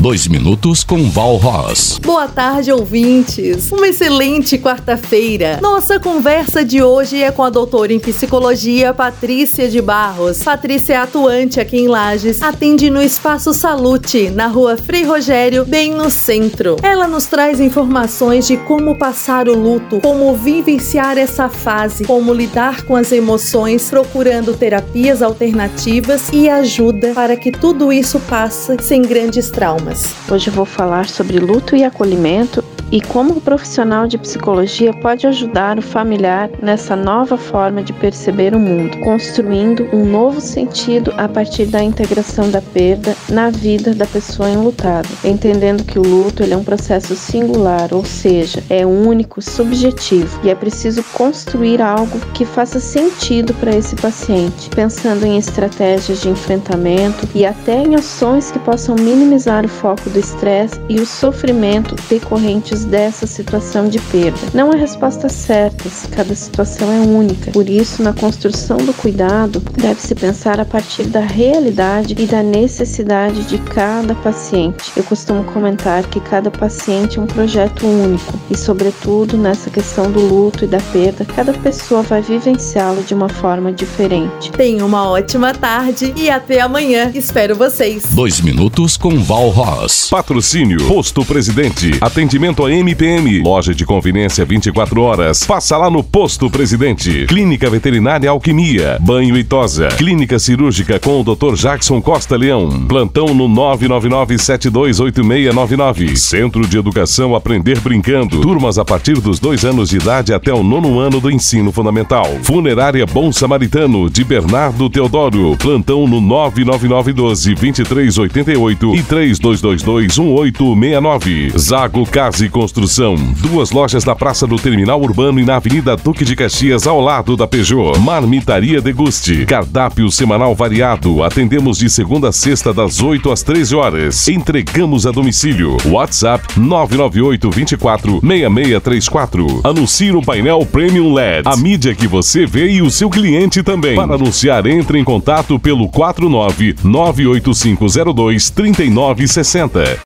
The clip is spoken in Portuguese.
Dois minutos com Val Ross. Boa tarde, ouvintes. Uma excelente quarta-feira. Nossa conversa de hoje é com a doutora em psicologia Patrícia de Barros. Patrícia é atuante aqui em Lages, atende no Espaço Salute, na rua Frei Rogério, bem no centro. Ela nos traz informações de como passar o luto, como vivenciar essa fase, como lidar com as emoções, procurando terapias alternativas e ajuda para que tudo isso passe sem grandes traumas. Hoje eu vou falar sobre luto e acolhimento e como o profissional de psicologia pode ajudar o familiar nessa nova forma de perceber o mundo, construindo um novo sentido a partir da integração da perda na vida da pessoa enlutada, entendendo que o luto ele é um processo singular, ou seja, é único, subjetivo e é preciso construir algo que faça sentido para esse paciente, pensando em estratégias de enfrentamento e até em ações que possam minimizar o foco do estresse e o sofrimento decorrentes dessa situação de perda. Não há respostas certas, cada situação é única. Por isso, na construção do cuidado, deve-se pensar a partir da realidade e da necessidade de cada paciente. Eu costumo comentar que cada paciente é um projeto único e, sobretudo, nessa questão do luto e da perda, cada pessoa vai vivenciá-lo de uma forma diferente. Tenha uma ótima tarde e até amanhã. Espero vocês. Dois minutos com Val Ross. Patrocínio Posto Presidente. Atendimento a MPM, loja de conveniência 24 horas. Passa lá no Posto Presidente. Clínica Veterinária Alquimia, Banho e Tosa. Clínica Cirúrgica com o Dr. Jackson Costa Leão. Plantão no 999-728699. Centro de Educação Aprender Brincando. Turmas a partir dos dois anos de idade até o nono ano do ensino fundamental. Funerária Bom Samaritano de Bernardo Teodoro. Plantão no 99912-2388 e 3222-1869. Zago Case Construção. Duas lojas na Praça do Terminal Urbano e na Avenida Duque de Caxias, ao lado da Peugeot. Marmitaria Deguste. Cardápio semanal variado. Atendemos de segunda a sexta, das 8 às 13 horas. Entregamos a domicílio. WhatsApp 998 24 6634. Anuncie no painel Premium LED. A mídia que você vê e o seu cliente também. Para anunciar, entre em contato pelo 49 98502 3960.